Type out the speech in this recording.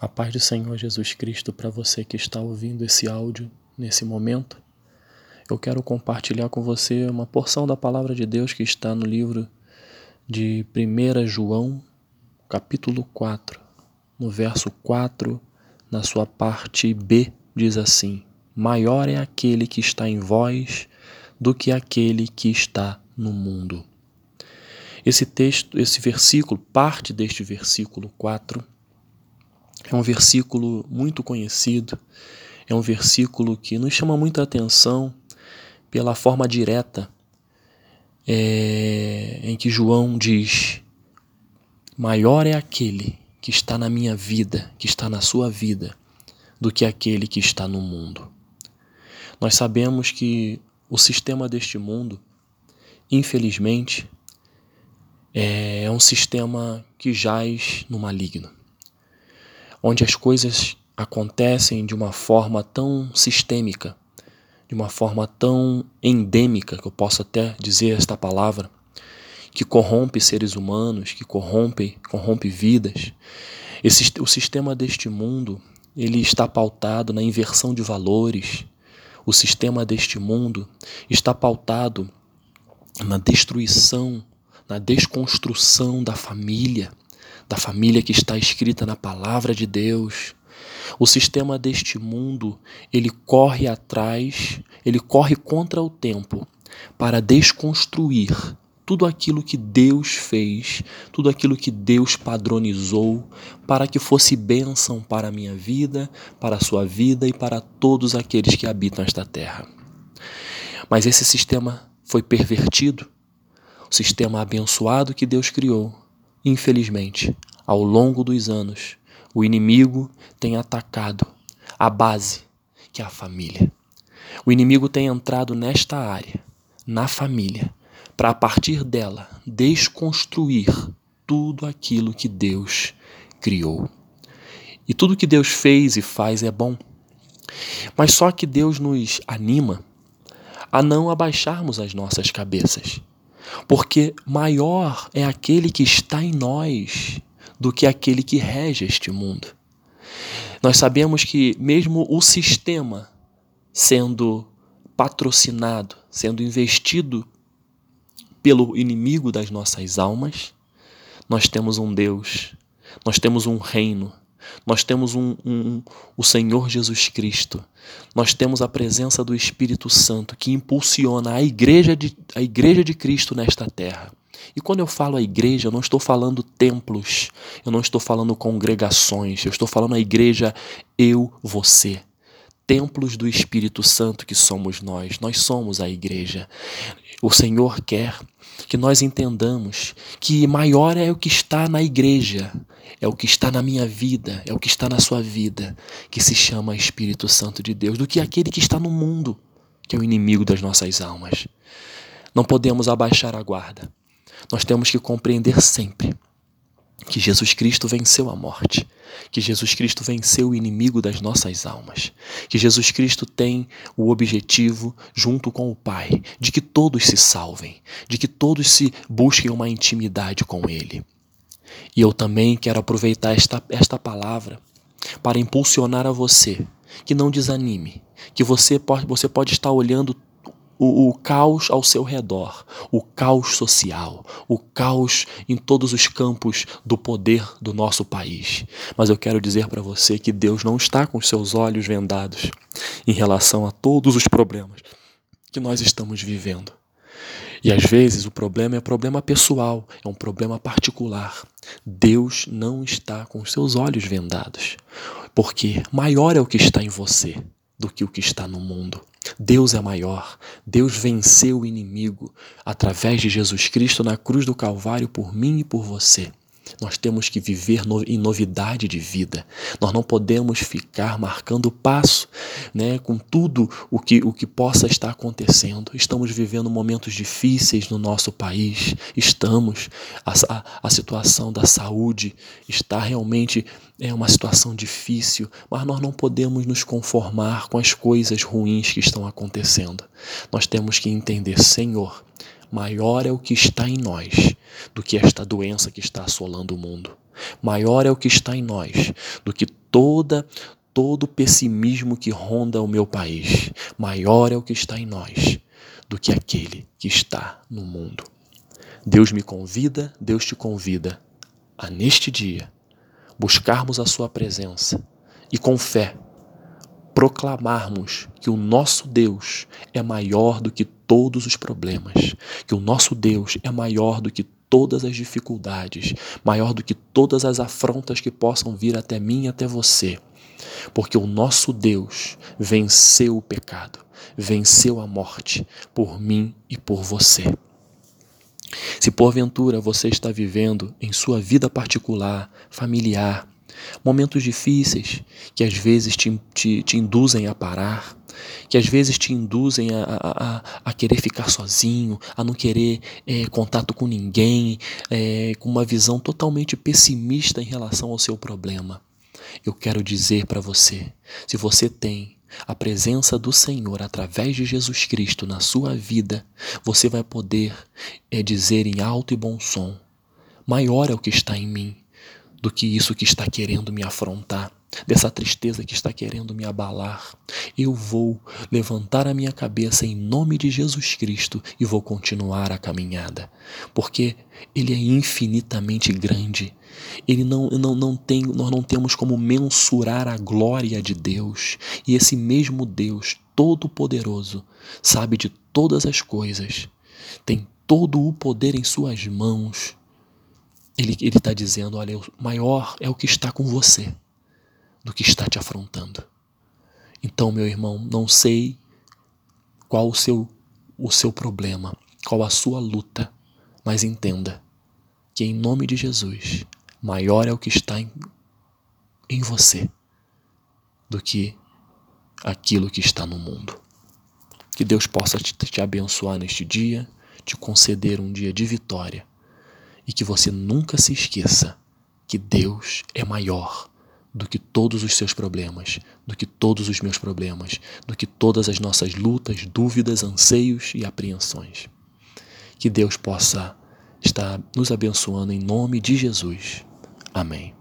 A paz do Senhor Jesus Cristo para você que está ouvindo esse áudio nesse momento. Eu quero compartilhar com você uma porção da palavra de Deus que está no livro de 1 João, capítulo 4, no verso 4, na sua parte B, diz assim: Maior é aquele que está em vós do que aquele que está no mundo. Esse texto, esse versículo, parte deste versículo 4, é um versículo muito conhecido, é um versículo que nos chama muita atenção pela forma direta é, em que João diz: Maior é aquele que está na minha vida, que está na sua vida, do que aquele que está no mundo. Nós sabemos que o sistema deste mundo, infelizmente, é um sistema que jaz no maligno onde as coisas acontecem de uma forma tão sistêmica, de uma forma tão endêmica, que eu posso até dizer esta palavra, que corrompe seres humanos, que corrompe, corrompe vidas. Esse, o sistema deste mundo, ele está pautado na inversão de valores. O sistema deste mundo está pautado na destruição, na desconstrução da família da família que está escrita na palavra de Deus. O sistema deste mundo, ele corre atrás, ele corre contra o tempo para desconstruir tudo aquilo que Deus fez, tudo aquilo que Deus padronizou para que fosse bênção para a minha vida, para a sua vida e para todos aqueles que habitam esta terra. Mas esse sistema foi pervertido, o sistema abençoado que Deus criou Infelizmente, ao longo dos anos, o inimigo tem atacado a base, que é a família. O inimigo tem entrado nesta área, na família, para a partir dela desconstruir tudo aquilo que Deus criou. E tudo que Deus fez e faz é bom. Mas só que Deus nos anima a não abaixarmos as nossas cabeças porque maior é aquele que está em nós do que aquele que rege este mundo. Nós sabemos que, mesmo o sistema sendo patrocinado, sendo investido pelo inimigo das nossas almas, nós temos um Deus, nós temos um reino nós temos um, um, o Senhor Jesus Cristo, nós temos a presença do Espírito Santo que impulsiona a igreja de, a igreja de Cristo nesta terra. E quando eu falo a igreja, eu não estou falando templos, eu não estou falando congregações, eu estou falando a igreja eu, você. Templos do Espírito Santo que somos nós, nós somos a igreja. O Senhor quer que nós entendamos que maior é o que está na igreja, é o que está na minha vida, é o que está na sua vida, que se chama Espírito Santo de Deus, do que aquele que está no mundo, que é o inimigo das nossas almas. Não podemos abaixar a guarda. Nós temos que compreender sempre que Jesus Cristo venceu a morte, que Jesus Cristo venceu o inimigo das nossas almas, que Jesus Cristo tem o objetivo, junto com o Pai, de que todos se salvem, de que todos se busquem uma intimidade com Ele. E eu também quero aproveitar esta, esta palavra para impulsionar a você que não desanime, que você pode, você pode estar olhando o, o, caos ao seu redor, o caos social, o caos em todos os campos do poder do nosso país. Mas eu quero dizer para você que Deus não está com os seus olhos vendados em relação a todos os problemas que nós estamos vivendo. E às vezes o problema é problema pessoal, é um problema particular. Deus não está com os seus olhos vendados, porque maior é o que está em você do que o que está no mundo. Deus é maior. Deus venceu o inimigo através de Jesus Cristo na cruz do Calvário por mim e por você. Nós temos que viver no, em novidade de vida. Nós não podemos ficar marcando passo né, com tudo o que, o que possa estar acontecendo. Estamos vivendo momentos difíceis no nosso país. Estamos. A, a, a situação da saúde está realmente é uma situação difícil, mas nós não podemos nos conformar com as coisas ruins que estão acontecendo. Nós temos que entender, Senhor, maior é o que está em nós do que esta doença que está assolando o mundo. Maior é o que está em nós do que toda todo o pessimismo que ronda o meu país. Maior é o que está em nós do que aquele que está no mundo. Deus me convida, Deus te convida a neste dia buscarmos a sua presença e com fé proclamarmos que o nosso Deus é maior do que todos os problemas, que o nosso Deus é maior do que todas as dificuldades, maior do que todas as afrontas que possam vir até mim e até você porque o nosso Deus venceu o pecado, venceu a morte por mim e por você. Se porventura você está vivendo em sua vida particular, familiar, momentos difíceis que às vezes te, te, te induzem a parar, que às vezes te induzem a, a, a, querer ficar sozinho, a não querer é, contato com ninguém, é, com uma visão totalmente pessimista em relação ao seu problema. Eu quero dizer para você: se você tem a presença do Senhor através de Jesus Cristo na sua vida, você vai poder é, dizer em alto e bom som: maior é o que está em mim do que isso que está querendo me afrontar, dessa tristeza que está querendo me abalar. Eu vou levantar a minha cabeça em nome de Jesus Cristo e vou continuar a caminhada, porque Ele é infinitamente grande ele não, não, não tem, nós não temos como mensurar a glória de Deus. E esse mesmo Deus Todo-Poderoso sabe de todas as coisas, tem todo o poder em Suas mãos. Ele está dizendo: olha, o maior é o que está com você do que está te afrontando. Então, meu irmão, não sei qual o seu, o seu problema, qual a sua luta, mas entenda que em nome de Jesus maior é o que está em, em você do que aquilo que está no mundo. Que Deus possa te, te abençoar neste dia, te conceder um dia de vitória e que você nunca se esqueça que Deus é maior do que todos os seus problemas, do que todos os meus problemas, do que todas as nossas lutas, dúvidas, anseios e apreensões. Que Deus possa estar nos abençoando em nome de Jesus. Amém.